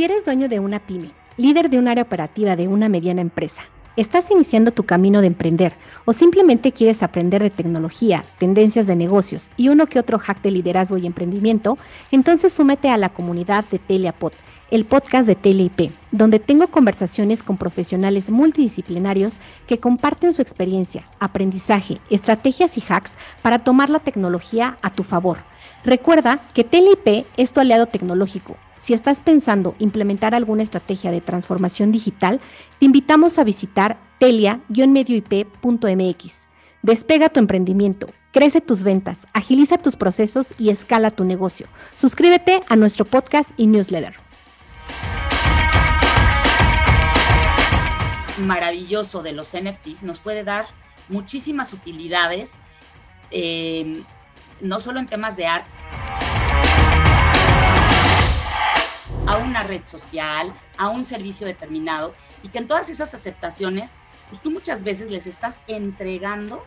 Si eres dueño de una pyme, líder de un área operativa de una mediana empresa, estás iniciando tu camino de emprender o simplemente quieres aprender de tecnología, tendencias de negocios y uno que otro hack de liderazgo y emprendimiento, entonces súmete a la comunidad de Teliapod, el podcast de TeleIP, donde tengo conversaciones con profesionales multidisciplinarios que comparten su experiencia, aprendizaje, estrategias y hacks para tomar la tecnología a tu favor. Recuerda que TeleIP es tu aliado tecnológico si estás pensando implementar alguna estrategia de transformación digital, te invitamos a visitar telia-medioip.mx. Despega tu emprendimiento, crece tus ventas, agiliza tus procesos y escala tu negocio. Suscríbete a nuestro podcast y newsletter. Maravilloso de los NFTs nos puede dar muchísimas utilidades, eh, no solo en temas de arte a una red social, a un servicio determinado, y que en todas esas aceptaciones, pues tú muchas veces les estás entregando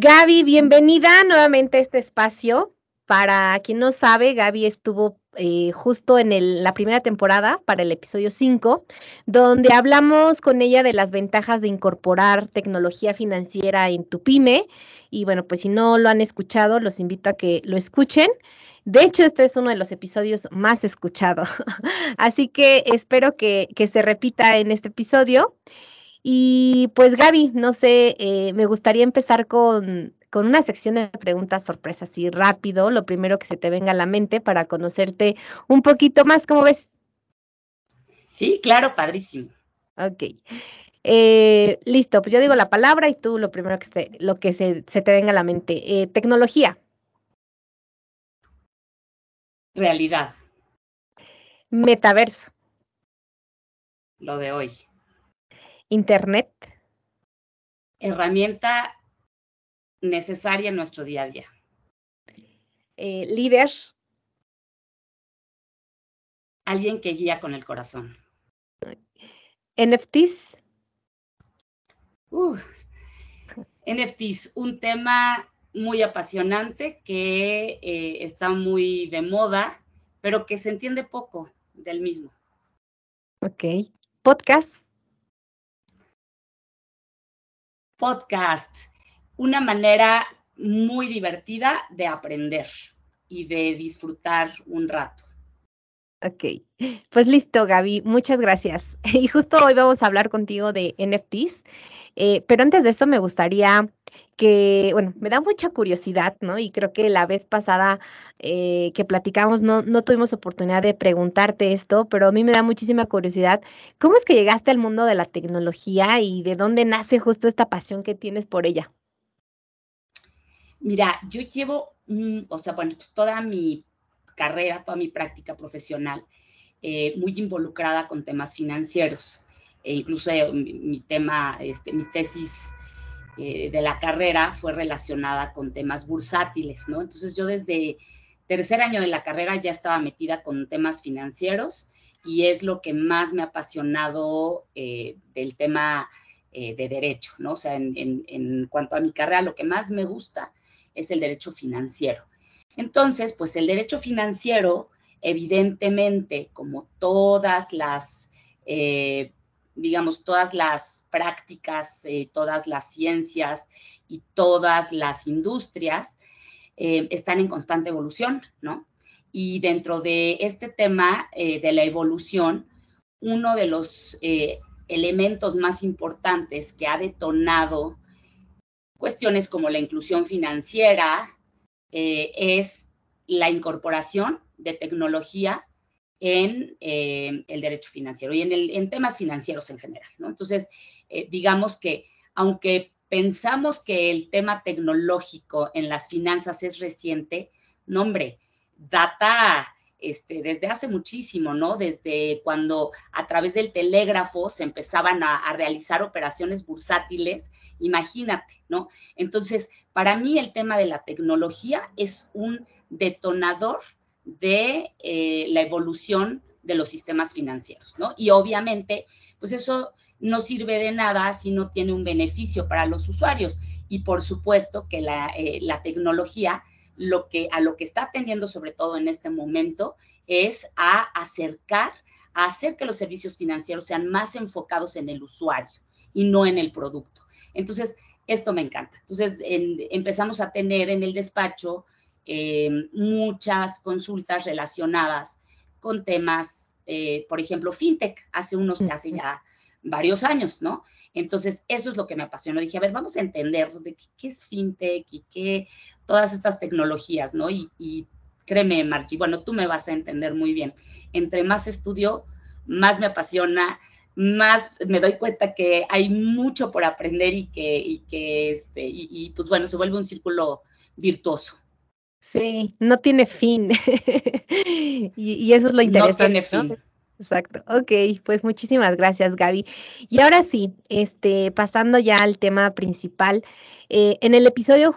Gaby, bienvenida nuevamente a este espacio. Para quien no sabe, Gaby estuvo eh, justo en la primera temporada, para el episodio 5, donde hablamos con ella de las ventajas de incorporar tecnología financiera en tu pyme. Y bueno, pues si no lo han escuchado, los invito a que lo escuchen. De hecho, este es uno de los episodios más escuchados. Así que espero que, se repita en este episodio. Y pues Gaby, no sé, eh, me gustaría empezar con, con una sección de preguntas sorpresas así rápido, lo primero que se te venga a la mente para conocerte un poquito más, ¿cómo ves? Sí, claro, padrísimo. Ok. Eh, listo, pues yo digo la palabra y tú lo primero que, se, lo que se, te venga a la mente. Eh, tecnología. Realidad. Metaverso. Lo de hoy. Internet. Herramienta necesaria en nuestro día a día. Eh, líder. Alguien que guía con el corazón. NFTs. NFTs, un tema muy apasionante que eh, está muy de moda, pero que se entiende poco del mismo. Ok. Podcast. Podcast una manera muy divertida de aprender y de disfrutar un rato. Ok, pues listo, Gaby, muchas gracias. Y justo hoy vamos a hablar contigo de NFTs, eh, pero antes de eso me gustaría que, bueno, me da mucha curiosidad, ¿no? Y creo que la vez pasada eh, que platicamos no, no tuvimos oportunidad de preguntarte esto, pero a mí me da muchísima curiosidad. ¿Cómo es que llegaste al mundo de la tecnología y de dónde nace justo esta pasión que tienes por ella? Mira, yo llevo, o sea, bueno, pues toda mi carrera, toda mi práctica profesional, eh, muy involucrada con temas financieros. E incluso eh, mi, tema, este, mi tesis eh, de la carrera fue relacionada con temas bursátiles, ¿no? Entonces yo desde tercer año de la carrera ya estaba metida con temas financieros y es lo que más me ha apasionado del tema de derecho, ¿no? O sea, en, en, cuanto a mi carrera, lo que más me gusta es el derecho financiero. Entonces, pues el derecho financiero, evidentemente, como todas las, eh, digamos, todas las prácticas, eh, todas las ciencias y todas las industrias, eh, están en constante evolución, ¿no? Y dentro de este tema de la evolución, uno de los elementos más importantes que ha detonado cuestiones como la inclusión financiera, eh, es la incorporación de tecnología en eh, el derecho financiero y en, temas financieros en general. Entonces, eh, digamos que aunque pensamos que el tema tecnológico en las finanzas es reciente, no hombre, data este, desde hace muchísimo, ¿no? Desde cuando a través del telégrafo se empezaban a, realizar operaciones bursátiles, imagínate, ¿no? Entonces, para mí el tema de la tecnología es un detonador de eh, la evolución de los sistemas financieros, ¿no? Y obviamente, pues eso no sirve de nada si no tiene un beneficio para los usuarios. Y por supuesto que la, eh, la tecnología lo que, a lo que está atendiendo sobre todo en este momento es a acercar, a hacer que los servicios financieros sean más enfocados en el usuario y no en el producto. Entonces, esto me encanta. Entonces, empezamos a tener en el despacho eh, muchas consultas relacionadas con temas, eh, por ejemplo, fintech, hace unos, hace ya varios años, ¿no? Entonces, eso es lo que me apasionó. Dije, a ver, vamos a entender de qué, es fintech y qué, todas estas tecnologías, ¿no? Y, y créeme, Marchi, bueno, tú me vas a entender muy bien. Entre más estudio, más me apasiona, más me doy cuenta que hay mucho por aprender y que, y que este, y, pues bueno, se vuelve un círculo virtuoso. Sí, no tiene fin. y, eso es lo interesante. No tiene fin. Exacto. Ok, pues muchísimas gracias, Gaby. Y ahora sí, este, pasando ya al tema principal. Eh, en el episodio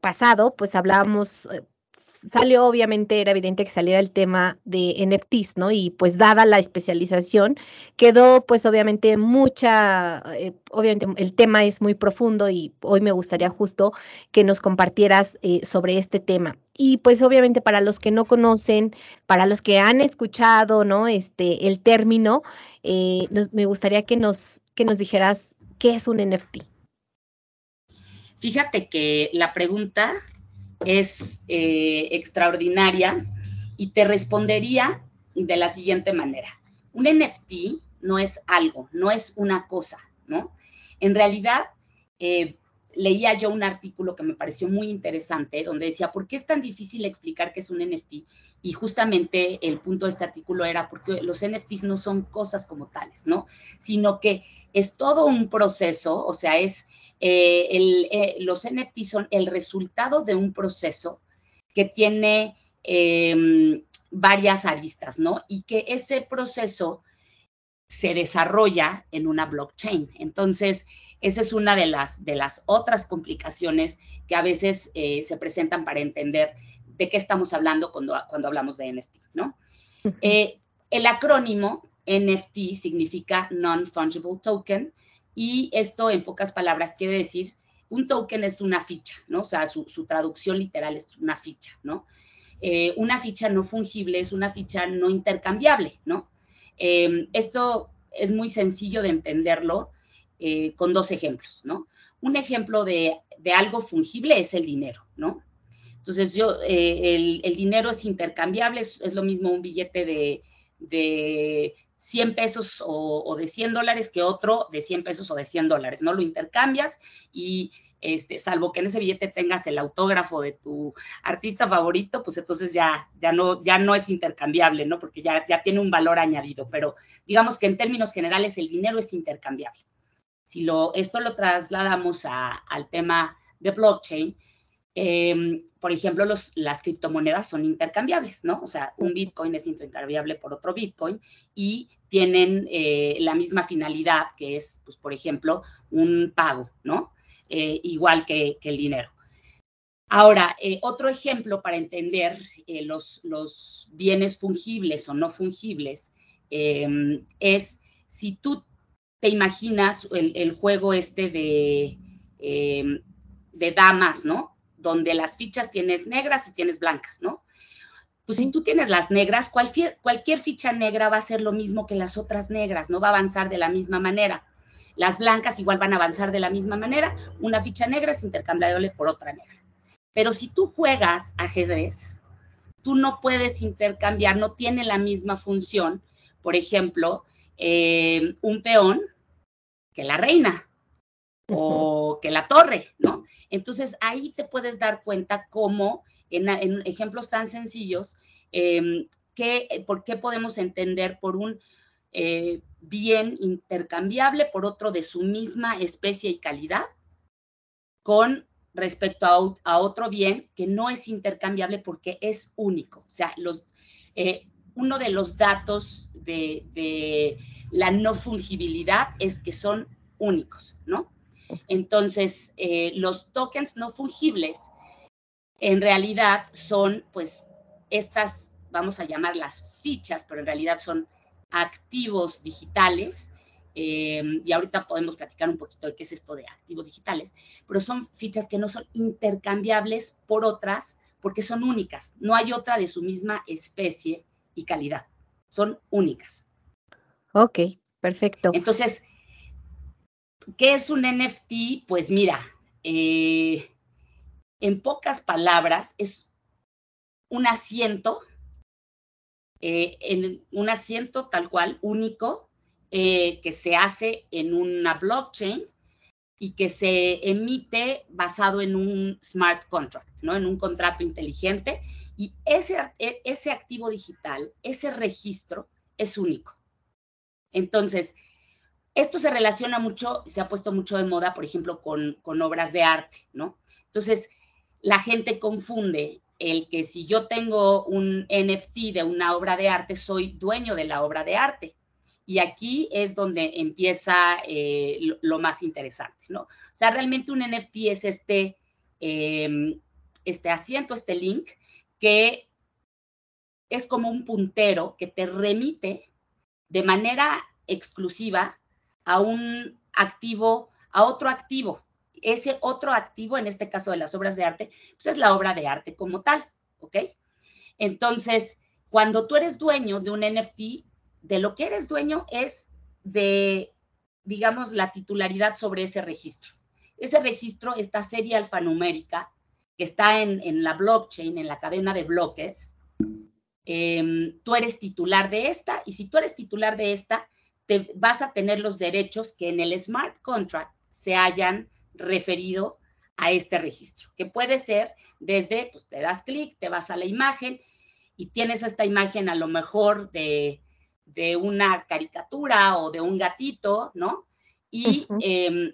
pasado, pues hablábamos eh, salió, obviamente era evidente que saliera el tema de NFTs, ¿no? Y pues dada la especialización, quedó pues obviamente mucha, eh, obviamente el tema es muy profundo y hoy me gustaría justo que nos compartieras eh, sobre este tema. Y pues obviamente para los que no conocen, para los que han escuchado, ¿no? Este, el término, eh, me gustaría que nos, que nos dijeras qué es un NFT. Fíjate que la pregunta es eh, extraordinaria y te respondería de la siguiente manera. Un NFT no es algo, no es una cosa, ¿no? En realidad, eh, leía yo un artículo que me pareció muy interesante, donde decía, ¿por qué es tan difícil explicar qué es un NFT? Y justamente el punto de este artículo era porque los NFTs no son cosas como tales, ¿no? Sino que es todo un proceso, o sea, es eh, eh, los NFT son el resultado de un proceso que tiene em, varias aristas, ¿no? Y que ese proceso se desarrolla en una blockchain. Entonces, esa es una de las, de las otras complicaciones que a veces eh, se presentan para entender de qué estamos hablando cuando, cuando hablamos de NFT, ¿no? el acrónimo NFT significa Non-Fungible Token y esto, en pocas palabras, quiere decir, un token es una ficha, ¿no? O sea, su, traducción literal es una ficha, ¿no? Eh, una ficha no fungible es una ficha no intercambiable, ¿no? Em, esto es muy sencillo de entenderlo eh, con dos ejemplos, ¿no? Un ejemplo de, algo fungible es el dinero, ¿no? Entonces, yo, eh, el, dinero es intercambiable, es, lo mismo un billete de, de 100 pesos o, de 100 dólares que otro de 100 pesos o de 100 dólares, ¿no? Lo intercambias y este, salvo que en ese billete tengas el autógrafo de tu artista favorito, pues entonces ya, ya, no, ya no es intercambiable, ¿no? Porque ya, ya tiene un valor añadido, pero digamos que en términos generales el dinero es intercambiable. Si lo, esto lo trasladamos al tema de blockchain, Em, por ejemplo, los, las criptomonedas son intercambiables, ¿no? O sea, un Bitcoin es intercambiable por otro Bitcoin y tienen eh, la misma finalidad que es, pues, por ejemplo, un pago, ¿no? Eh, igual que, el dinero. Ahora, eh, otro ejemplo para entender los, los, bienes fungibles o no fungibles em, es si tú te imaginas el, el juego este de, em, de damas, ¿no? donde las fichas tienes negras y tienes blancas, ¿no? Pues si tú tienes las negras, cualquier, cualquier ficha negra va a ser lo mismo que las otras negras, no va a avanzar de la misma manera. Las blancas igual van a avanzar de la misma manera. Una ficha negra es intercambiable por otra negra. Pero si tú juegas ajedrez, tú no puedes intercambiar, no tiene la misma función, por ejemplo, eh, un peón que la reina o que la torre, ¿no? Entonces ahí te puedes dar cuenta cómo en, ejemplos tan sencillos, que, por qué podemos entender por un eh, bien intercambiable por otro de su misma especie y calidad, con respecto a, otro bien que no es intercambiable porque es único. O sea, los, eh, uno de los datos de, de la no fungibilidad es que son únicos, ¿no? Entonces, eh, los tokens no fungibles en realidad son pues estas, vamos a llamarlas fichas, pero en realidad son activos digitales em, y ahorita podemos platicar un poquito de qué es esto de activos digitales, pero son fichas que no son intercambiables por otras porque son únicas. No hay otra de su misma especie y calidad. Son únicas. Ok, perfecto. Entonces, ¿qué es un NFT? Pues mira, eh, en pocas palabras, es un asiento, eh, en un asiento tal cual, único, eh, que se hace en una blockchain y que se emite basado en un smart contract, ¿no? En un contrato inteligente. Y ese, e, ese activo digital, ese registro, es único. Entonces, esto se relaciona mucho, se ha puesto mucho de moda, por ejemplo, con, con obras de arte, ¿no? Entonces, la gente confunde el que si yo tengo un NFT de una obra de arte, soy dueño de la obra de arte. Y aquí es donde empieza eh, lo, más interesante, ¿no? O sea, realmente un NFT es este, em, este asiento, este link, que es como un puntero que te remite de manera exclusiva a un activo, a otro activo. Ese otro activo, en este caso de las obras de arte, pues es la obra de arte como tal, ¿ok? Entonces, cuando tú eres dueño de un NFT, de lo que eres dueño es de, digamos, la titularidad sobre ese registro. Ese registro, esta serie alfanumérica que está en, la blockchain, en la cadena de bloques, em, tú eres titular de esta y si tú eres titular de esta, te vas a tener los derechos que en el smart contract se hayan referido a este registro, que puede ser desde, pues te das clic, te vas a la imagen y tienes esta imagen a lo mejor de de una caricatura o de un gatito, ¿no? Y em,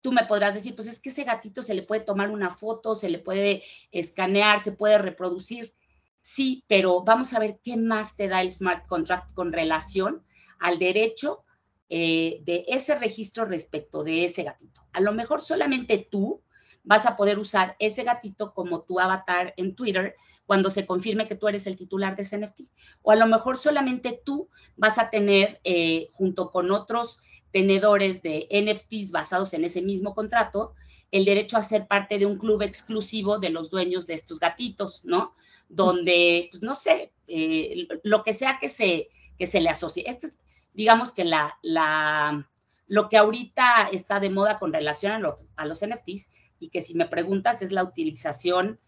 tú me podrás decir, pues es que ese gatito se le puede tomar una foto, se le puede escanear, se puede reproducir. Sí, pero vamos a ver qué más te da el smart contract con relación al derecho eh, de ese registro respecto de ese gatito. A lo mejor solamente tú vas a poder usar ese gatito como tu avatar en Twitter cuando se confirme que tú eres el titular de ese NFT. O a lo mejor solamente tú vas a tener, eh, junto con otros tenedores de NFTs basados en ese mismo contrato, el derecho a ser parte de un club exclusivo de los dueños de estos gatitos, ¿no? Donde, pues no sé, eh, lo que sea que se, que se le asocie. Este es, digamos que la, la, lo que ahorita está de moda con relación a los, a los NFTs y que si me preguntas es la utilización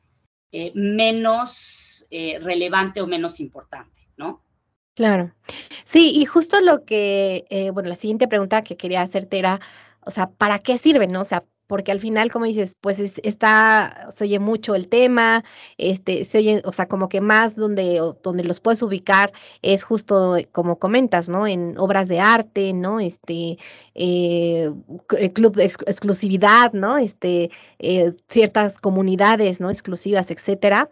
eh, menos eh, relevante o menos importante, ¿no? Claro. Sí, y justo lo que, eh, bueno, la siguiente pregunta que quería hacerte era, o sea, ¿para qué sirven, no? O sea, porque al final, como dices, pues está, se oye mucho el tema, este, se oye, o sea, como que más donde, donde los puedes ubicar es justo como comentas, ¿no? En obras de arte, ¿no? Este, eh, el club de exclusividad, ¿no? Este, eh, ciertas comunidades, ¿no? Exclusivas, etcétera.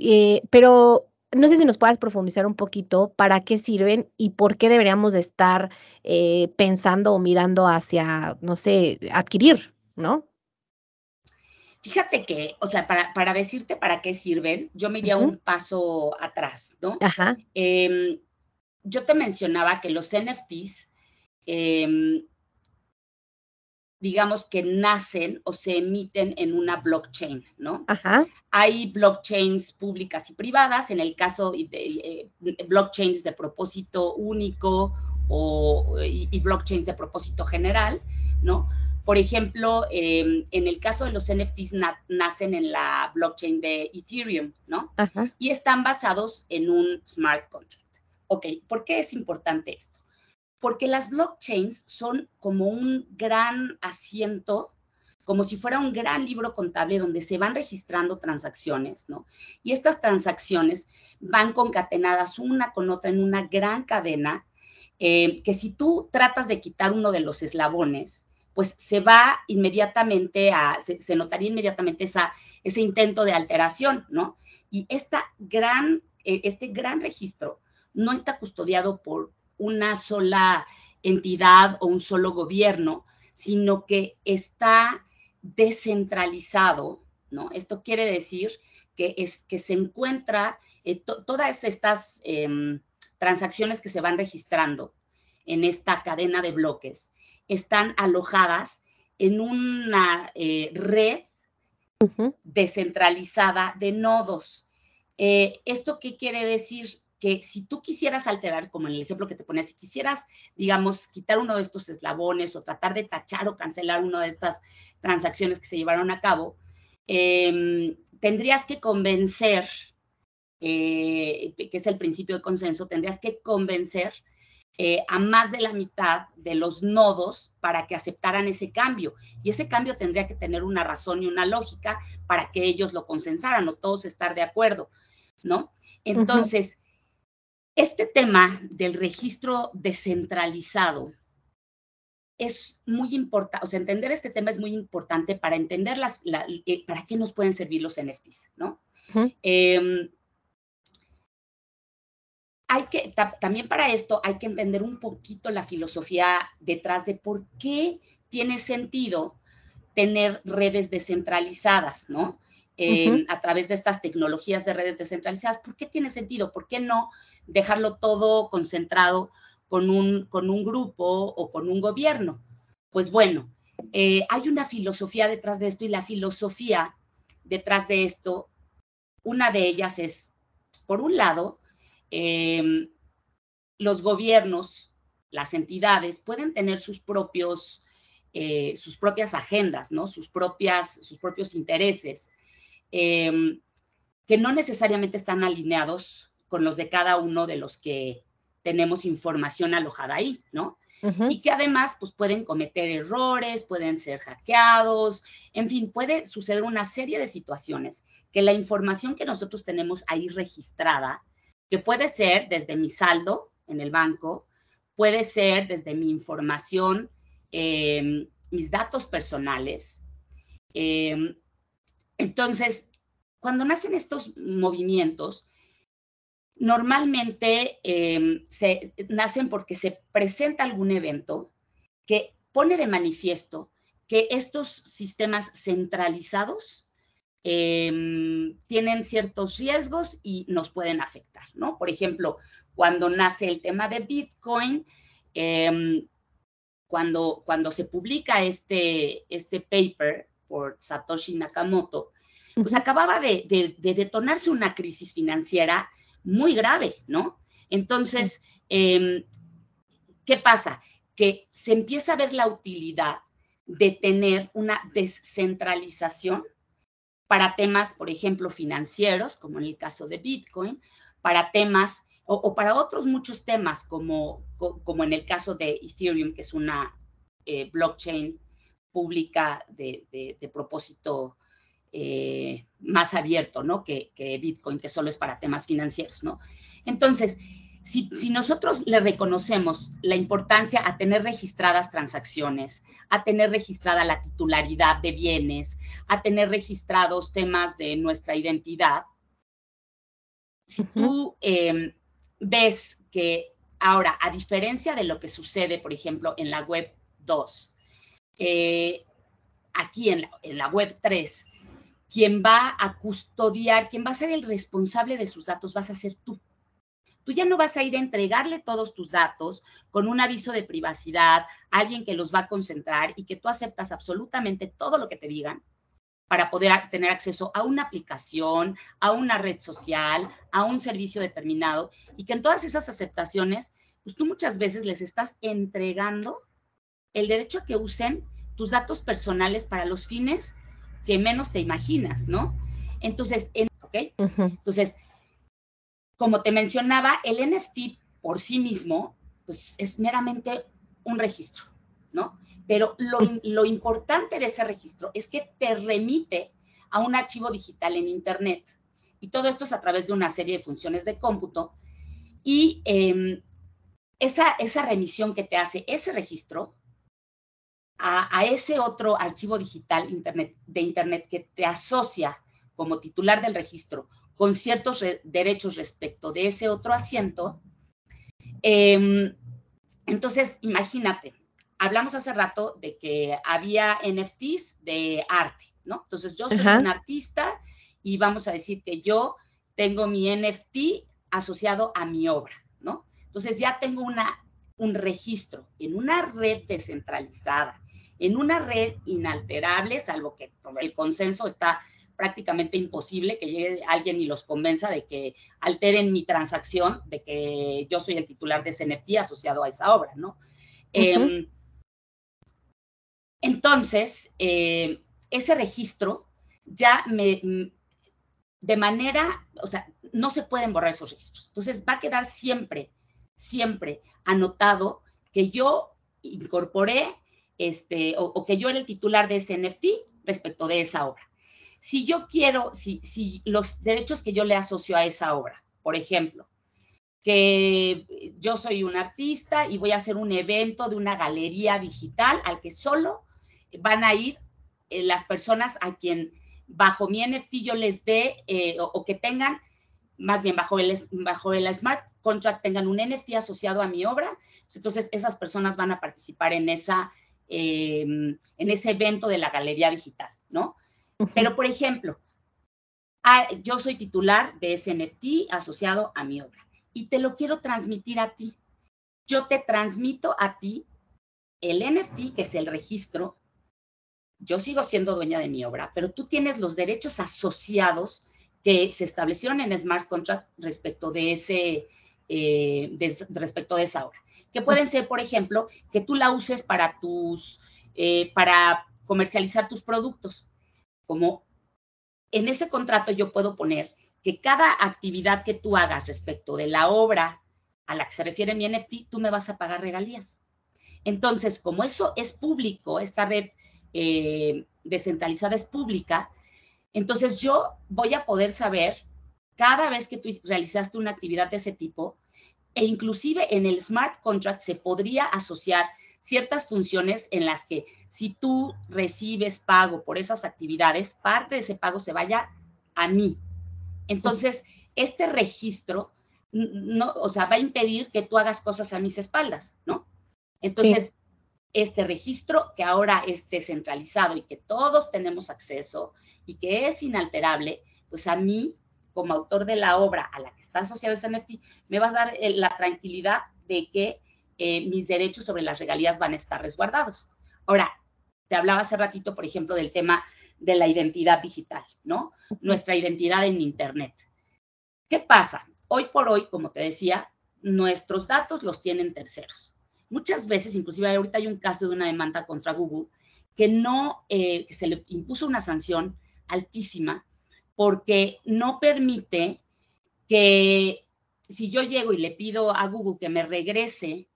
Eh, pero no sé si nos puedas profundizar un poquito para qué sirven y por qué deberíamos de estar pensando o mirando hacia, no sé, adquirir ¿no? Fíjate que, o sea, para, decirte para qué sirven, yo me iría un paso atrás, ¿no? Ajá. Em, yo te mencionaba que los NFTs, em, digamos que nacen o se emiten en una blockchain, ¿no? Ajá. Hay blockchains públicas y privadas, en el caso de eh, blockchains de propósito único o, y blockchains de propósito general, ¿no? Por ejemplo, em, en el caso de los NFTs nacen en la blockchain de Ethereum, ¿no? Y están basados en un smart contract. Ok, ¿por qué es importante esto? Porque las blockchains son como un gran asiento, como si fuera un gran libro contable donde se van registrando transacciones, ¿no? Y estas transacciones van concatenadas una con otra en una gran cadena, eh, que si tú tratas de quitar uno de los eslabones, pues se va inmediatamente a, se, notaría inmediatamente esa, ese intento de alteración, ¿no? Y esta gran, e, este gran registro no está custodiado por una sola entidad o un solo gobierno, sino que está descentralizado, ¿no? Esto quiere decir que, es, que se encuentra eh, todas estas em, transacciones que se van registrando en esta cadena de bloques están alojadas en una eh, red descentralizada de nodos. Eh, ¿Esto qué quiere decir? Que si tú quisieras alterar, como en el ejemplo que te ponía, si quisieras, digamos, quitar uno de estos eslabones o tratar de tachar o cancelar una de estas transacciones que se llevaron a cabo, em, tendrías que convencer, eh, que es el principio de consenso, tendrías que convencer eh, a más de la mitad de los nodos para que aceptaran ese cambio. Y ese cambio tendría que tener una razón y una lógica para que ellos lo consensaran o todos estar de acuerdo, ¿no? Entonces, este tema del registro descentralizado es muy importante, o sea, entender este tema es muy importante para entender las, eh, para qué nos pueden servir los NFTs, ¿no? Hay que, también para esto hay que entender un poquito la filosofía detrás de por qué tiene sentido tener redes descentralizadas, ¿no? Em, a través de estas tecnologías de redes descentralizadas. ¿Por qué tiene sentido? ¿Por qué no dejarlo todo concentrado con un, con un grupo o con un gobierno? Pues bueno, eh, hay una filosofía detrás de esto y la filosofía detrás de esto, una de ellas es, por un lado, Em, los gobiernos, las entidades pueden tener sus propios, eh, sus propias agendas, ¿no? Sus, propias, sus propios intereses, em, que no necesariamente están alineados con los de cada uno de los que tenemos información alojada ahí, ¿no? Y que además, pues pueden cometer errores, pueden ser hackeados, en fin, puede suceder una serie de situaciones que la información que nosotros tenemos ahí registrada que puede ser desde mi saldo en el banco, puede ser desde mi información, em, mis datos personales. Em, entonces, cuando nacen estos movimientos, normalmente em, se nacen porque se presenta algún evento que pone de manifiesto que estos sistemas centralizados Em, tienen ciertos riesgos y nos pueden afectar, ¿no? Por ejemplo, cuando nace el tema de Bitcoin, em, cuando, cuando se publica este, este paper por Satoshi Nakamoto, pues acababa de, detonarse una crisis financiera muy grave, ¿no? Entonces, em, ¿qué pasa? Que se empieza a ver la utilidad de tener una descentralización para temas, por ejemplo, financieros, como en el caso de Bitcoin, para temas o, para otros muchos temas, como, como en el caso de Ethereum, que es una eh, blockchain pública de, propósito eh, más abierto, ¿no? Que, que, Bitcoin, que solo es para temas financieros, ¿no? Entonces, si, nosotros le reconocemos la importancia a tener registradas transacciones, a tener registrada la titularidad de bienes, a tener registrados temas de nuestra identidad, si tú em, ves que ahora, a diferencia de lo que sucede, por ejemplo, en la web 2, eh, aquí en en la web 3, quien va a custodiar, quien va a ser el responsable de sus datos, vas a ser tú tú ya no vas a ir a entregarle todos tus datos con un aviso de privacidad, alguien que los va a concentrar y que tú aceptas absolutamente todo lo que te digan para poder tener acceso a una aplicación, a una red social, a un servicio determinado y que en todas esas aceptaciones, pues tú muchas veces les estás entregando el derecho a que usen tus datos personales para los fines que menos te imaginas, ¿no? Entonces, ¿ok? Entonces, como te mencionaba, el NFT por sí mismo, pues es meramente un registro, ¿no? Pero lo, importante de ese registro es que te remite a un archivo digital en Internet. Y todo esto es a través de una serie de funciones de cómputo. Y em, esa, esa remisión que te hace ese registro a, a, ese otro archivo digital internet, de Internet que te asocia como titular del registro con ciertos derechos respecto de ese otro asiento. Em, entonces, imagínate, hablamos hace rato de que había NFTs de arte, ¿no? Entonces, yo soy un artista y vamos a decir que yo tengo mi NFT asociado a mi obra, ¿no? Entonces, ya tengo una un registro en una red descentralizada, en una red inalterable, salvo que el consenso está prácticamente imposible que llegue alguien y los convenza de que alteren mi transacción, de que yo soy el titular de ese NFT asociado a esa obra, ¿no? Em, entonces, eh, ese registro ya me, de manera, o sea, no se pueden borrar esos registros. Entonces, va a quedar siempre, siempre anotado que yo incorporé, este, o, que yo era el titular de ese NFT respecto de esa obra. Si yo quiero, si, si los derechos que yo le asocio a esa obra, por ejemplo, que yo soy un artista y voy a hacer un evento de una galería digital al que solo van a ir eh, las personas a quien bajo mi NFT yo les dé eh, o, que tengan, más bien bajo el, bajo el smart contract tengan un NFT asociado a mi obra, entonces esas personas van a participar en, esa, em, en ese evento de la galería digital, ¿no? Pero, por ejemplo, yo soy titular de ese NFT asociado a mi obra y te lo quiero transmitir a ti. Yo te transmito a ti el NFT, que es el registro yo sigo siendo dueña de mi obra, pero tú tienes los derechos asociados que se establecieron en Smart Contract respecto de ese, eh, respecto de esa obra. Que pueden ser, por ejemplo, que tú la uses para tus, eh, para comercializar tus productos. Como en ese contrato yo puedo poner que cada actividad que tú hagas respecto de la obra a la que se refiere mi NFT, tú me vas a pagar regalías. Entonces, como eso es público, esta red eh, descentralizada es pública, entonces yo voy a poder saber cada vez que tú realizaste una actividad de ese tipo, e inclusive en el smart contract se podría asociar ciertas funciones en las que si tú recibes pago por esas actividades, parte de ese pago se vaya a mí. Entonces, este registro no, o sea, va a impedir que tú hagas cosas a mis espaldas, ¿no? Entonces, este registro que ahora es descentralizado y que todos tenemos acceso y que es inalterable, pues a mí, como autor de la obra a la que está asociado ese NFT, me va a dar eh, la tranquilidad de que eh, mis derechos sobre las regalías van a estar resguardados. Ahora, te hablaba hace ratito, por ejemplo, del tema de la identidad digital, ¿no? Nuestra identidad en Internet. ¿Qué pasa? Hoy por hoy, como te decía, nuestros datos los tienen terceros. Muchas veces, inclusive ahorita hay un caso de una demanda contra Google que no, eh, que se le impuso una sanción altísima porque no permite que si yo llego y le pido a Google que me regrese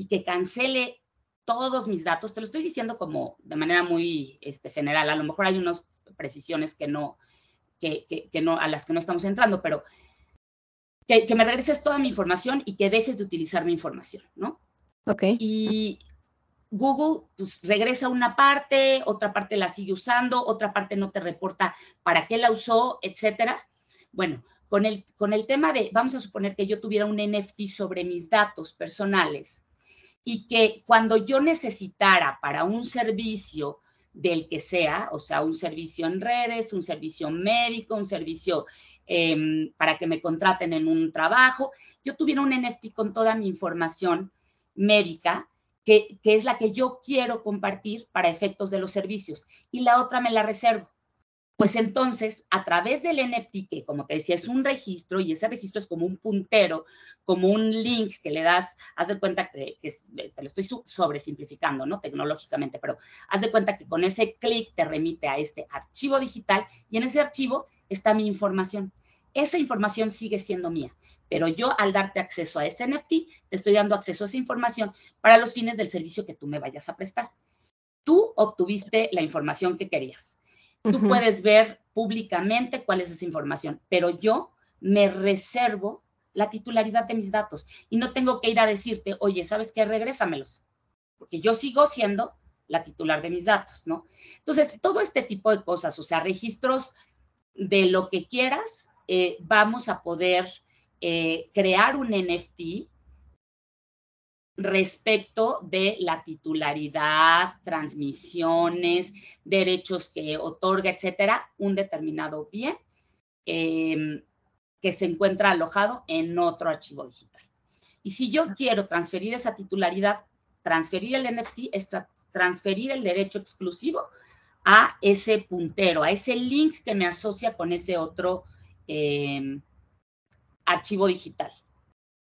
y que cancele todos mis datos, te lo estoy diciendo como de manera muy este, general, a lo mejor hay unas precisiones que no, que, que, no, a las que no estamos entrando, pero que, que, me regreses toda mi información y que dejes de utilizar mi información, ¿no? Y Google pues, regresa una parte, otra parte la sigue usando, otra parte no te reporta para qué la usó, etcétera. Bueno, con el, con el tema de, vamos a suponer que yo tuviera un NFT sobre mis datos personales y que cuando yo necesitara para un servicio del que sea, o sea, un servicio en redes, un servicio médico, un servicio em, para que me contraten en un trabajo, yo tuviera un NFT con toda mi información médica, que, es la que yo quiero compartir para efectos de los servicios, y la otra me la reservo. Pues entonces, a través del NFT, que como te decía, es un registro y ese registro es como un puntero, como un link que le das, haz de cuenta que, te lo estoy sobresimplificando, ¿no? Tecnológicamente, pero haz de cuenta que con ese clic te remite a este archivo digital y en ese archivo está mi información. Esa información sigue siendo mía pero yo al darte acceso a ese NFT, te estoy dando acceso a esa información para los fines del servicio que tú me vayas a prestar. Tú obtuviste la información que querías. Tú puedes ver públicamente cuál es esa información, pero yo me reservo la titularidad de mis datos y no tengo que ir a decirte, oye, ¿sabes qué? Regrésamelos, porque yo sigo siendo la titular de mis datos, ¿no? Entonces, todo este tipo de cosas, o sea, registros de lo que quieras, eh, vamos a poder eh, crear un NFT respecto de la titularidad, transmisiones, derechos que otorga, etcétera, un determinado bien em, que se encuentra alojado en otro archivo digital. Y si yo quiero transferir esa titularidad, transferir el NFT es transferir el derecho exclusivo a ese puntero, a ese link que me asocia con ese otro em, archivo digital.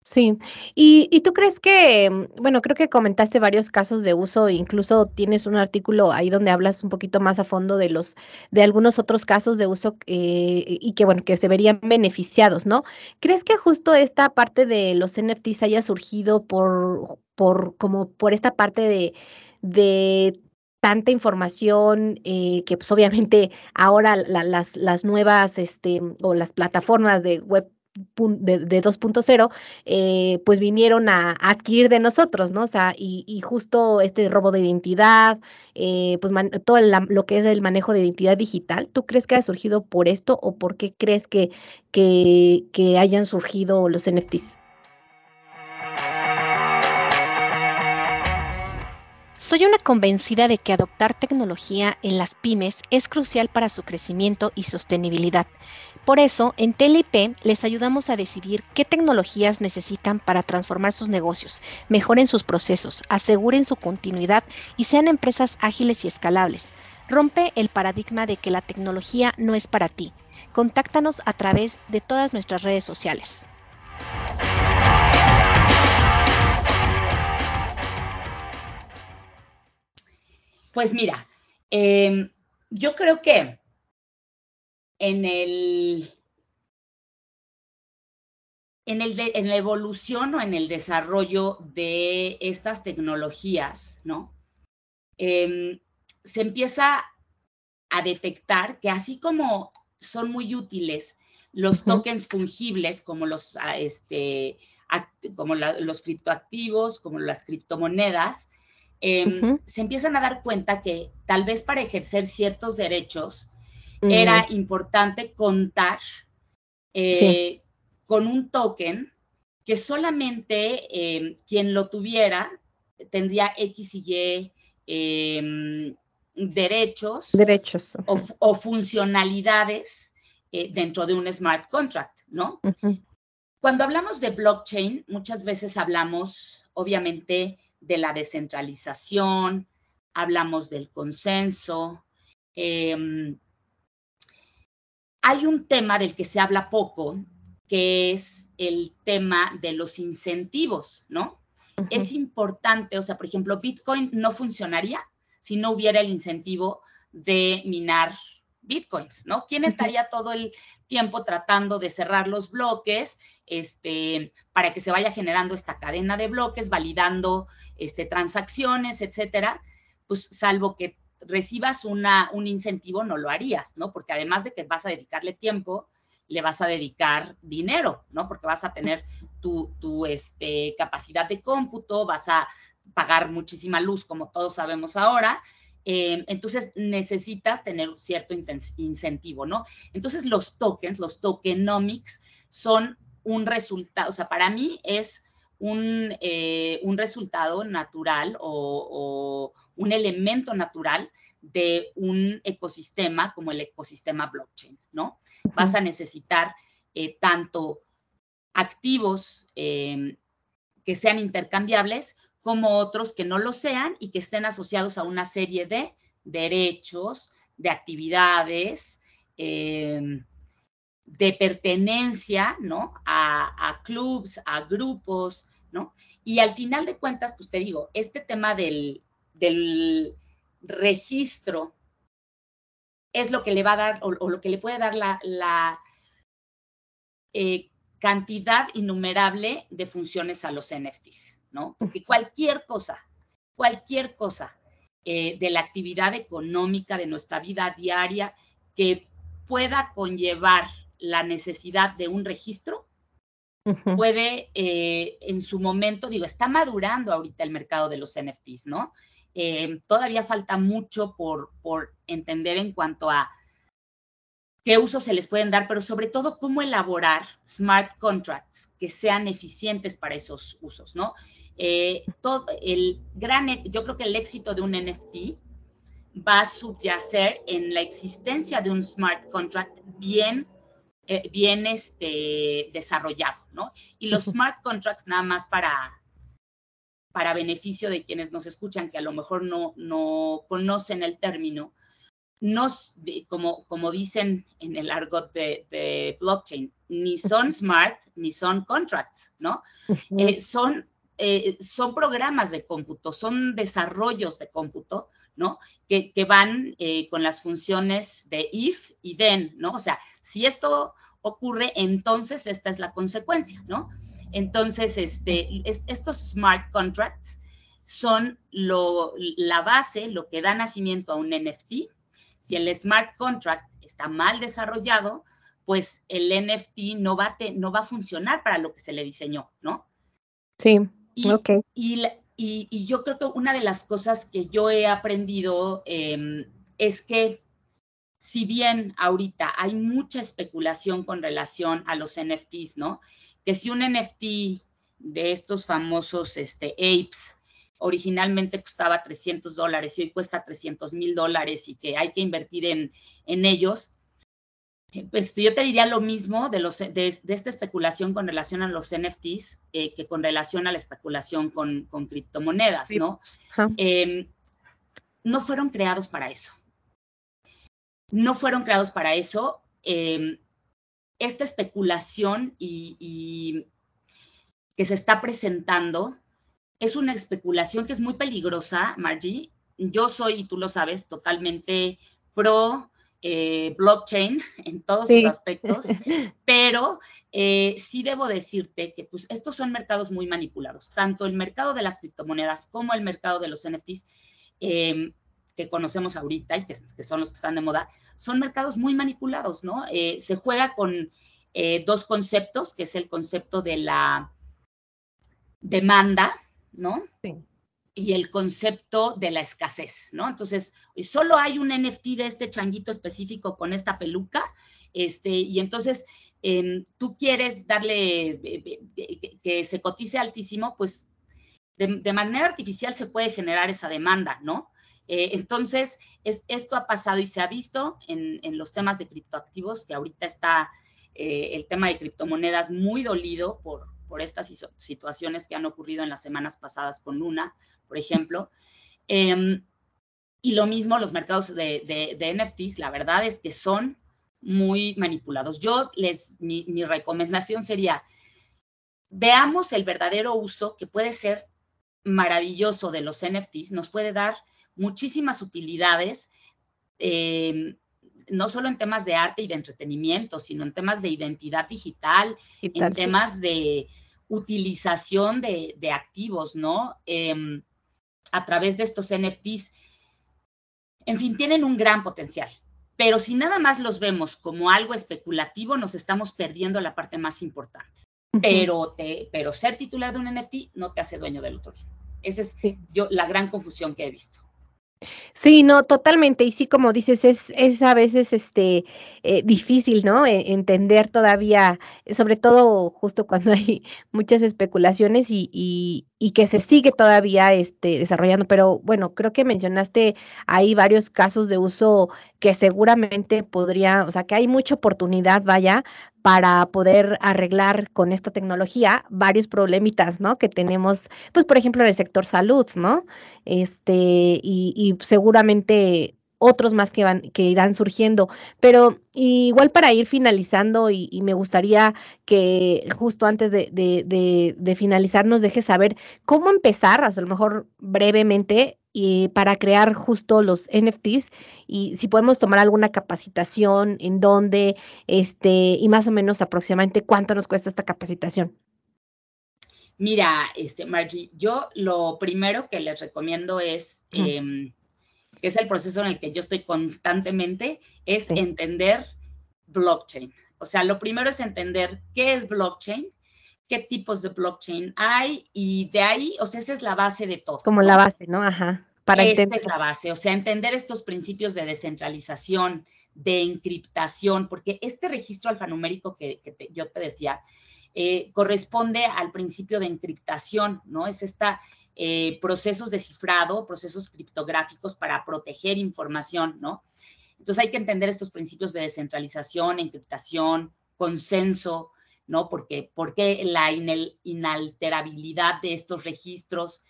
Sí, y, tú crees que, mm, bueno, creo que comentaste varios casos de uso, incluso tienes un artículo ahí donde hablas un poquito más a fondo de los, de algunos otros casos de uso eh, y que, bueno, que se verían beneficiados, ¿no? ¿Crees que justo esta parte de los NFTs haya surgido por, por, como por esta parte de, de tanta información eh, que pues obviamente ahora las, las nuevas este, o las plataformas de web de, 2.0, eh, pues vinieron a, adquirir de nosotros, ¿no? O sea, y, justo este robo de identidad, eh, pues todo lo que es el manejo de identidad digital, ¿tú crees que ha surgido por esto o por qué crees que, que, que hayan surgido los NFTs? Soy una convencida de que adoptar tecnología en las pymes es crucial para su crecimiento y sostenibilidad. Por eso, en TLIP les ayudamos a decidir qué tecnologías necesitan para transformar sus negocios, mejoren sus procesos, aseguren su continuidad y sean empresas ágiles y escalables. Rompe el paradigma de que la tecnología no es para ti. Contáctanos a través de todas nuestras redes sociales. Pues mira, em, yo creo que en el, en, el en la evolución o en el desarrollo de estas tecnologías, ¿no? Em, se empieza a detectar que así como son muy útiles los tokens fungibles como los, ah, este, como los criptoactivos, como las criptomonedas, Em, se empiezan a dar cuenta que tal vez para ejercer ciertos derechos era importante contar eh, con un token que solamente em, quien lo tuviera tendría X y Y em, derechos, derechos. O, funcionalidades eh, dentro de un smart contract, ¿no? Cuando hablamos de blockchain, muchas veces hablamos, obviamente, de la descentralización, hablamos del consenso. Em, hay un tema del que se habla poco, que es el tema de los incentivos, ¿no? Es importante, o sea, por ejemplo, Bitcoin no funcionaría si no hubiera el incentivo de minar bitcoins, ¿no? ¿Quién estaría todo el tiempo tratando de cerrar los bloques este, para que se vaya generando esta cadena de bloques, validando este, transacciones, etcétera? Pues salvo que recibas una, un incentivo, no lo harías, ¿no? Porque además de que vas a dedicarle tiempo, le vas a dedicar dinero, ¿no? Porque vas a tener tu, tu este, capacidad de cómputo, vas a pagar muchísima luz, como todos sabemos ahora, eh, entonces necesitas tener cierto incentivo, ¿no? Entonces los tokens, los tokenomics, son un resultado, o sea, para mí es un, eh, un resultado natural o, un elemento natural de un ecosistema como el ecosistema blockchain, ¿no? Vas a necesitar eh, tanto activos que sean intercambiables como otros que no lo sean y que estén asociados a una serie de derechos, de actividades, de pertenencia, ¿no? A, a clubs, a grupos, ¿no? Y al final de cuentas, pues te digo, este tema del, del registro es lo que le va a dar o, lo que le puede dar la, eh, cantidad innumerable de funciones a los NFTs. ¿no? Porque cualquier cosa, cualquier cosa eh, de la actividad económica de nuestra vida diaria que pueda conllevar la necesidad de un registro, puede eh, en su momento, digo, está madurando ahorita el mercado de los NFTs, ¿no? Eh, todavía falta mucho por, por entender en cuanto a qué usos se les pueden dar, pero sobre todo cómo elaborar smart contracts que sean eficientes para esos usos, ¿no? Eh, todo el gran, yo creo que el éxito de un NFT va a subyacer en la existencia de un smart contract bien eh, bien este, desarrollado, ¿no? Y los smart contracts, nada más para, para beneficio de quienes nos escuchan, que a lo mejor no, no conocen el término, nos, como, como dicen en el argot de, blockchain, ni son smart ni son contracts, ¿no? Eh, son, eh, son programas de cómputo, son desarrollos de cómputo, ¿no? Que, que van eh, con las funciones de if y then, ¿no? O sea, si esto ocurre, entonces esta es la consecuencia, ¿no? Entonces, este, estos smart contracts son lo, la base, lo que da nacimiento a un NFT, si el smart contract está mal desarrollado, pues el NFT no va, a no va a funcionar para lo que se le diseñó, ¿no? Sí, y, y, yo creo que una de las cosas que yo he aprendido em, es que si bien ahorita hay mucha especulación con relación a los NFTs, ¿no? Que si un NFT de estos famosos este, apes originalmente costaba 300 dólares y hoy cuesta 300 mil dólares y que hay que invertir en, en ellos, pues yo te diría lo mismo de, los, de, esta especulación con relación a los NFTs eh, que con relación a la especulación con, con criptomonedas, ¿no? Em, no fueron creados para eso. No fueron creados para eso. Em, esta especulación y que se está presentando es una especulación que es muy peligrosa, Margie. Yo soy, y tú lo sabes, totalmente pro eh, blockchain en todos sus aspectos, pero eh, sí debo decirte que pues, estos son mercados muy manipulados, tanto el mercado de las criptomonedas como el mercado de los NFTs. Em, que conocemos ahorita y que, son los que están de moda, son mercados muy manipulados, ¿no? Eh, se juega con dos conceptos, que es el concepto de la demanda, ¿no? Sí. Y el concepto de la escasez, ¿no? Entonces, solo hay un NFT de este changuito específico con esta peluca, este, y entonces em, tú quieres darle eh, eh, que se cotice altísimo, pues de, manera artificial se puede generar esa demanda, ¿no? Eh, entonces, es, esto ha pasado y se ha visto en, en los temas de criptoactivos, que ahorita está el tema de criptomonedas muy dolido por, por estas situaciones que han ocurrido en las semanas pasadas con Luna, por ejemplo. Em, y lo mismo los mercados de, NFTs, la verdad es que son muy manipulados. Yo les, mi, mi recomendación sería, veamos el verdadero uso que puede ser maravilloso de los NFTs, nos puede dar muchísimas utilidades, em, no solo en temas de arte y de entretenimiento, sino en temas de identidad digital, en temas de utilización de, activos, ¿no? Em, a través de estos NFTs. En fin, tienen un gran potencial. Pero si nada más los vemos como algo especulativo, nos estamos perdiendo la parte más importante. pero, te, pero ser titular de un NFT no te hace dueño del otro. Esa es yo, la gran confusión que he visto. Sí, no, totalmente. Y sí, como dices, es, es a veces este, eh, difícil, ¿no? E, entender todavía, sobre todo justo cuando hay muchas especulaciones y, y, y, que se sigue todavía este, desarrollando. Pero bueno, creo que mencionaste ahí varios casos de uso que seguramente podría, o sea, que hay mucha oportunidad, vaya, para poder arreglar con esta tecnología varios problemitas, ¿no? Que tenemos, pues, por ejemplo, en el sector salud, ¿no? Este, y, seguramente otros más que van, que irán surgiendo. Pero igual para ir finalizando, y, me gustaría que justo antes de, de, de, finalizar nos dejes saber cómo empezar, a lo mejor brevemente, y para crear justo los NFTs y si podemos tomar alguna capacitación, en dónde, este, y más o menos aproximadamente cuánto nos cuesta esta capacitación. Mira, este, Margie, yo lo primero que les recomiendo es que es el proceso en el que yo estoy constantemente, es entender blockchain. O sea, lo primero es entender qué es blockchain, qué tipos de blockchain hay y de ahí, o sea, esa es la base de todo. Como la base, ¿no? Ajá. Para Esta es la base, o sea, entender estos principios de descentralización, de encriptación, porque este registro alfanumérico que, yo te decía eh, corresponde al principio de encriptación, ¿no? Es esta eh, procesos de cifrado, procesos criptográficos para proteger información, ¿no? Entonces hay que entender estos principios de descentralización, encriptación, consenso, ¿no? Porque, porque la inalterabilidad de estos registros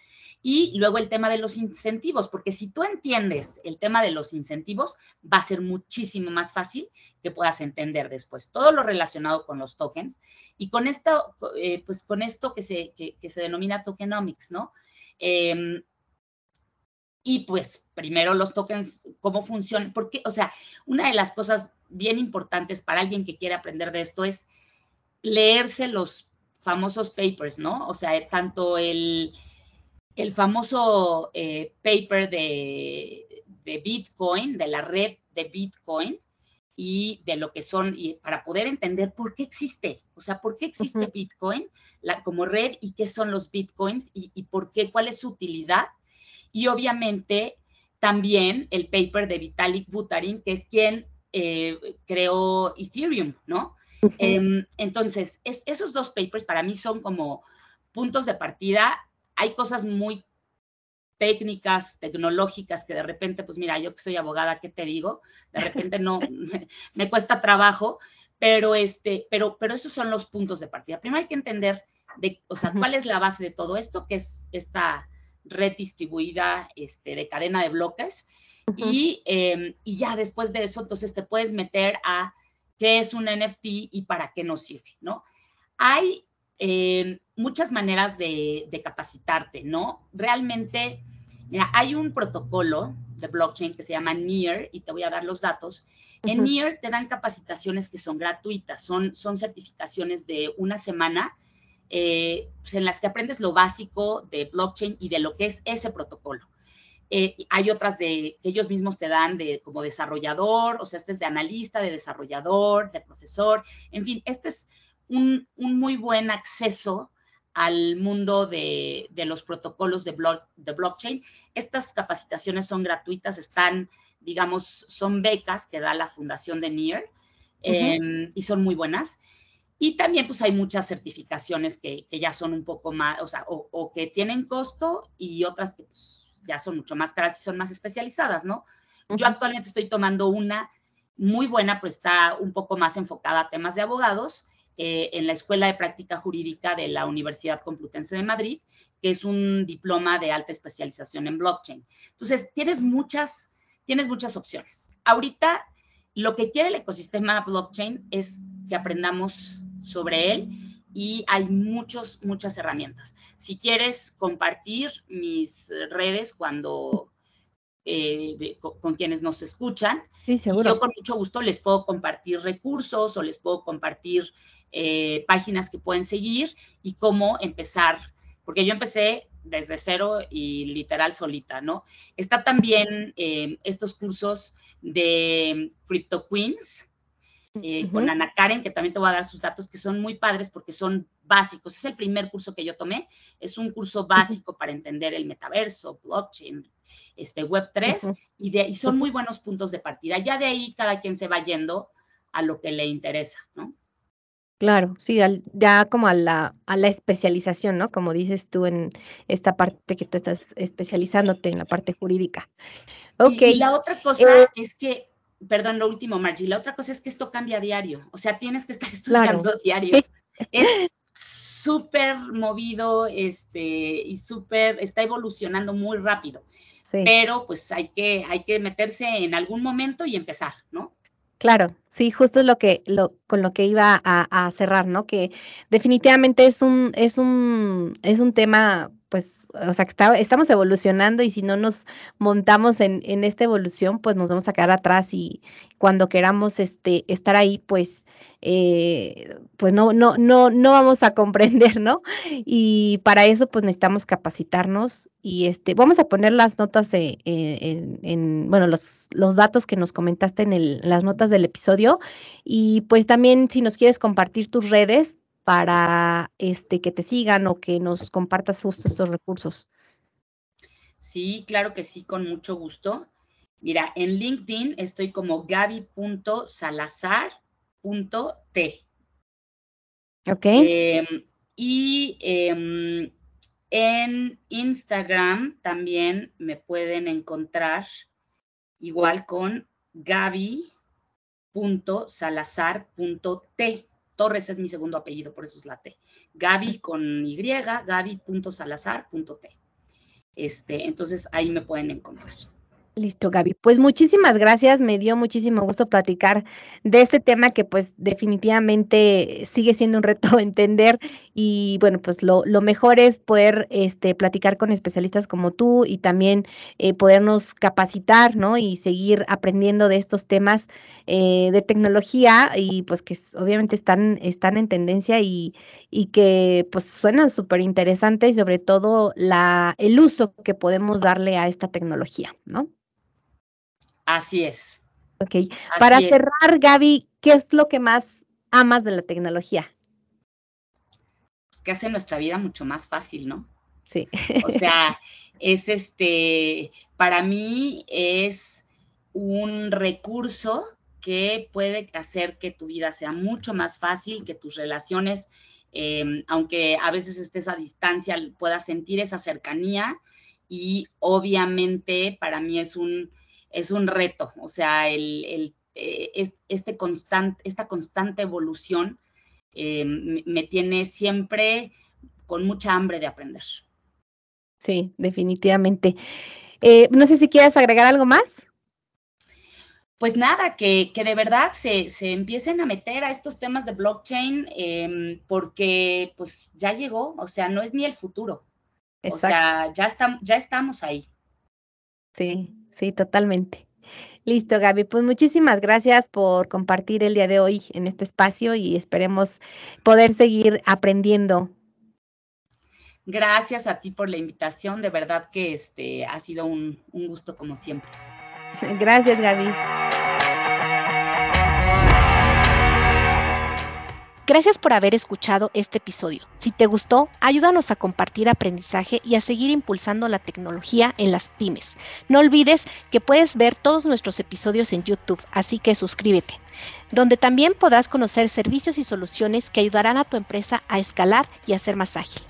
y luego el tema de los incentivos, porque si tú entiendes el tema de los incentivos, va a ser muchísimo más fácil que puedas entender después todo lo relacionado con los tokens y con esto, eh, pues con esto que se, que, se denomina tokenomics, ¿no? Em, y pues primero los tokens, cómo funcionan, porque, o sea, una de las cosas bien importantes para alguien que quiere aprender de esto es leerse los famosos papers, ¿no? O sea, tanto el, el famoso eh, paper de, Bitcoin, de la red de Bitcoin y de lo que son, y para poder entender por qué existe, o sea, por qué existe Bitcoin la, como red y qué son los Bitcoins y, por qué, cuál es su utilidad. Y obviamente también el paper de Vitalik Buterin, que es quien eh, creó Ethereum, ¿no? Em, entonces, esos dos papers para mí son como puntos de partida. Hay cosas muy técnicas, tecnológicas, que de repente, pues mira, yo que soy abogada, ¿qué te digo? De repente no, me cuesta trabajo, pero, este, pero, pero esos son los puntos de partida. Primero hay que entender, de, o sea, cuál es la base de todo esto, que es esta red distribuida este, de cadena de bloques, y, em, y ya después de eso, entonces te puedes meter a qué es un NFT y para qué nos sirve, ¿no? Hay eh, muchas maneras de, capacitarte, ¿no? Realmente, mira, hay un protocolo de blockchain que se llama NEAR y te voy a dar los datos. En NEAR te dan capacitaciones que son gratuitas, son, son certificaciones de una semana eh, pues, en las que aprendes lo básico de blockchain y de lo que es ese protocolo. Eh, hay otras de, que ellos mismos te dan de como desarrollador, o sea, este es de analista, de desarrollador, de profesor, en fin, este es un, muy buen acceso al mundo de, los protocolos de, de, blockchain. Estas capacitaciones son gratuitas, están, digamos, son becas que da la fundación de NIR em, y son muy buenas. Y también pues hay muchas certificaciones que, ya son un poco más, o sea, o, que tienen costo y otras que pues, ya son mucho más caras y son más especializadas, ¿no? Yo actualmente estoy tomando una muy buena, pero está un poco más enfocada a temas de abogados eh, en la Escuela de Práctica Jurídica de la Universidad Complutense de Madrid, que es un diploma de alta especialización en blockchain. Entonces, tienes muchas, tienes muchas opciones. Ahorita, lo que quiere el ecosistema blockchain es que aprendamos sobre él y hay muchos, muchas herramientas. Si quieres compartir mis redes cuando eh, con, quienes nos escuchan, yo con mucho gusto les puedo compartir recursos o les puedo compartir eh, páginas que pueden seguir y cómo empezar, porque yo empecé desde cero y literal solita, ¿no? Está también eh, estos cursos de Crypto Queens eh, con Ana Karen, que también te voy a dar sus datos, que son muy padres porque son básicos. Es el primer curso que yo tomé, es un curso básico para entender el metaverso, blockchain, este Web3, y, de, y son muy buenos puntos de partida. Ya de ahí cada quien se va yendo a lo que le interesa, ¿no? Claro, sí, ya como a la, a la especialización, ¿no? Como dices tú en esta parte que tú estás especializándote en la parte jurídica. Ok. Y, la otra cosa eh es que, perdón, lo último, Margie, la otra cosa es que esto cambia a diario, o sea, tienes que estar estudiando diario. Es súper movido, este, y súper, está evolucionando muy rápido. Pero pues hay que, hay que meterse en algún momento y empezar, ¿no? Claro, sí, justo es lo que, lo, con lo que iba a, cerrar, ¿no? Que definitivamente es un, es un, es un tema, pues, o sea, que estamos evolucionando y si no nos montamos en, en esta evolución, pues nos vamos a quedar atrás y cuando queramos este, estar ahí, pues eh, pues no, no, no, no vamos a comprender, ¿no? Y para eso, pues necesitamos capacitarnos y este, vamos a poner las notas en, bueno, los, los datos que nos comentaste en el, las notas del episodio y pues también si nos quieres compartir tus redes para este, que te sigan o que nos compartas justo estos recursos. Sí, claro que sí, con mucho gusto. Mira, en LinkedIn estoy como gaby.salazar punto T. Ok. Em, y em, en Instagram también me pueden encontrar igual con gaby.salazar.t. Torres es mi segundo apellido, por eso es la T. Gaby con Y, gaby.salazar.t. Este, entonces ahí me pueden encontrar. Listo, Gaby. Pues muchísimas gracias. Me dio muchísimo gusto platicar de este tema que pues definitivamente sigue siendo un reto entender y bueno, pues lo, mejor es poder este, platicar con especialistas como tú y también eh, podernos capacitar, ¿no? Y seguir aprendiendo de estos temas eh, de tecnología y pues que obviamente están, están en tendencia y, y que pues suenan súper interesantes y sobre todo la, el uso que podemos darle a esta tecnología, ¿no? Así es. Ok. Para cerrar, Gaby, ¿qué es lo que más amas de la tecnología? Pues que hace nuestra vida mucho más fácil, ¿no? Sí. O sea, es este, para mí es un recurso que puede hacer que tu vida sea mucho más fácil, que tus relaciones, em, aunque a veces estés a distancia, puedas sentir esa cercanía y obviamente para mí es un, es un reto, o sea, el, eh, este esta constante evolución eh, me tiene siempre con mucha hambre de aprender. Sí, definitivamente. Eh, no sé si quieres agregar algo más. Pues nada, que, de verdad se, empiecen a meter a estos temas de blockchain em, porque pues ya llegó, o sea, no es ni el futuro. O sea, ya, ya estamos ahí. Sí, Sí, totalmente. Listo, Gaby. Pues muchísimas gracias por compartir el día de hoy en este espacio y esperemos poder seguir aprendiendo. Gracias a ti por la invitación. De verdad que este ha sido un, un gusto como siempre. Gracias, Gaby. Gracias por haber escuchado este episodio. Si te gustó, ayúdanos a compartir aprendizaje y a seguir impulsando la tecnología en las pymes. No olvides que puedes ver todos nuestros episodios en YouTube, así que suscríbete, donde también podrás conocer servicios y soluciones que ayudarán a tu empresa a escalar y a ser más ágil.